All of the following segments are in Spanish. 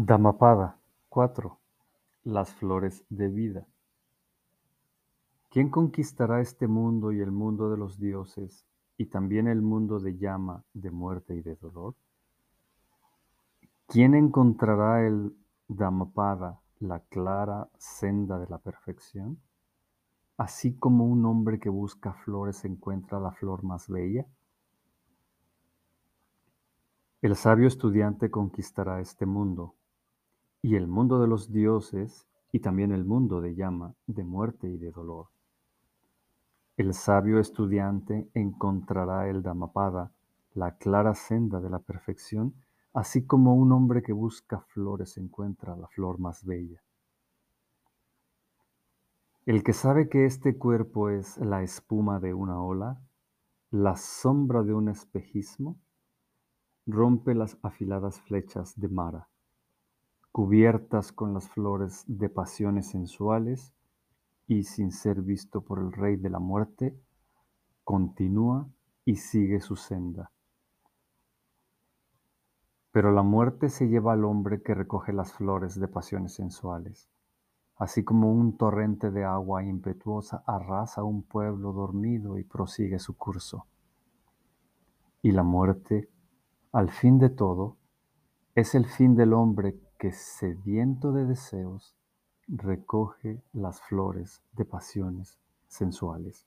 Dhammapada 4. Las flores de vida. ¿Quién conquistará este mundo y el mundo de los dioses y también el mundo de llama, de muerte y de dolor? ¿Quién encontrará el Dhammapada, la clara senda de la perfección? Así como un hombre que busca flores encuentra la flor más bella. El sabio estudiante conquistará este mundo y el mundo de los dioses y también el mundo de llama, de muerte y de dolor. El sabio estudiante encontrará el Dhammapada, la clara senda de la perfección, así como un hombre que busca flores encuentra la flor más bella. El que sabe que este cuerpo es la espuma de una ola, la sombra de un espejismo, rompe las afiladas flechas de Mara cubiertas con las flores de pasiones sensuales, y sin ser visto por el Rey de la Muerte, continúa y sigue su senda. Pero la muerte se lleva al hombre que recoge las flores de pasiones sensuales, así como un torrente de agua impetuosa arrasa un pueblo dormido y prosigue su curso. Y la muerte, al fin de todo, es el fin del hombre que sediento de deseos recoge las flores de pasiones sensuales.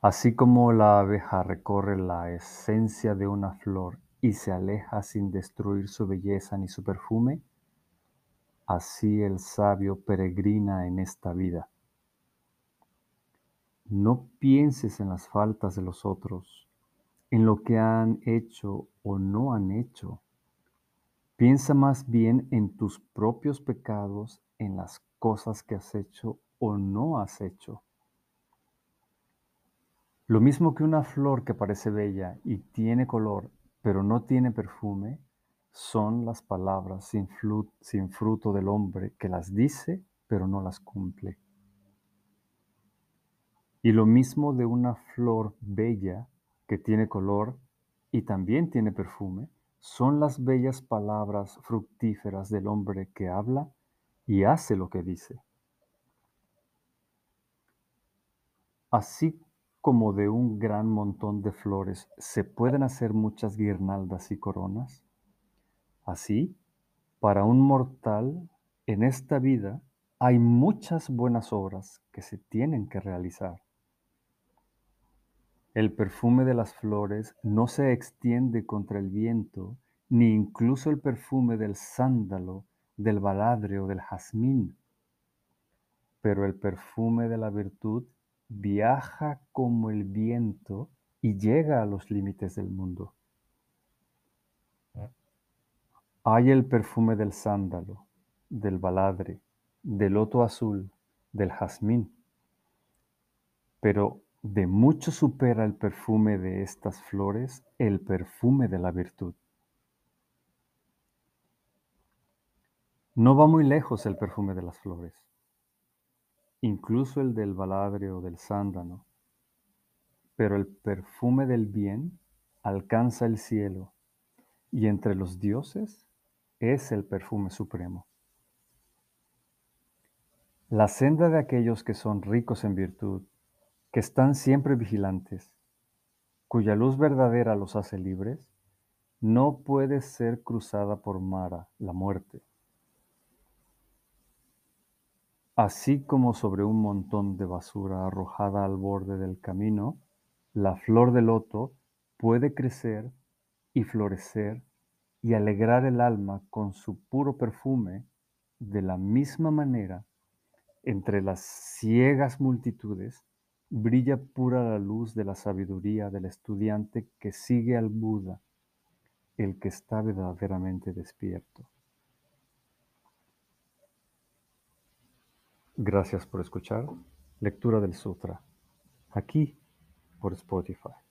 Así como la abeja recorre la esencia de una flor y se aleja sin destruir su belleza ni su perfume, así el sabio peregrina en esta vida. No pienses en las faltas de los otros, en lo que han hecho o no han hecho, Piensa más bien en tus propios pecados, en las cosas que has hecho o no has hecho. Lo mismo que una flor que parece bella y tiene color, pero no tiene perfume, son las palabras sin, fruto del hombre que las dice, pero no las cumple. Y lo mismo de una flor bella que tiene color y también tiene perfume, son las bellas palabras fructíferas del hombre que habla y hace lo que dice. Así como de un gran montón de flores se pueden hacer muchas guirnaldas y coronas, así, para un mortal en esta vida hay muchas buenas obras que se tienen que realizar. El perfume de las flores no se extiende contra el viento, ni incluso el perfume del sándalo, del baladre o del jazmín. Pero el perfume de la virtud viaja como el viento y llega a los límites del mundo. Hay el perfume del sándalo, del baladre, del loto azul, del jazmín, pero de mucho supera el perfume de estas flores el perfume de la virtud. No va muy lejos el perfume de las flores, incluso el del baladre o del sándano, pero el perfume del bien alcanza el cielo y entre los dioses es el perfume supremo. La senda de aquellos que son ricos en virtud que están siempre vigilantes, cuya luz verdadera los hace libres, no puede ser cruzada por Mara, la muerte. Así como sobre un montón de basura arrojada al borde del camino, la flor de loto puede crecer y florecer y alegrar el alma con su puro perfume, de la misma manera, entre las ciegas multitudes, brilla pura la luz de la sabiduría del estudiante que sigue al Buda, el que está verdaderamente despierto. Gracias por escuchar Lectura del Sutra, aquí por Spotify.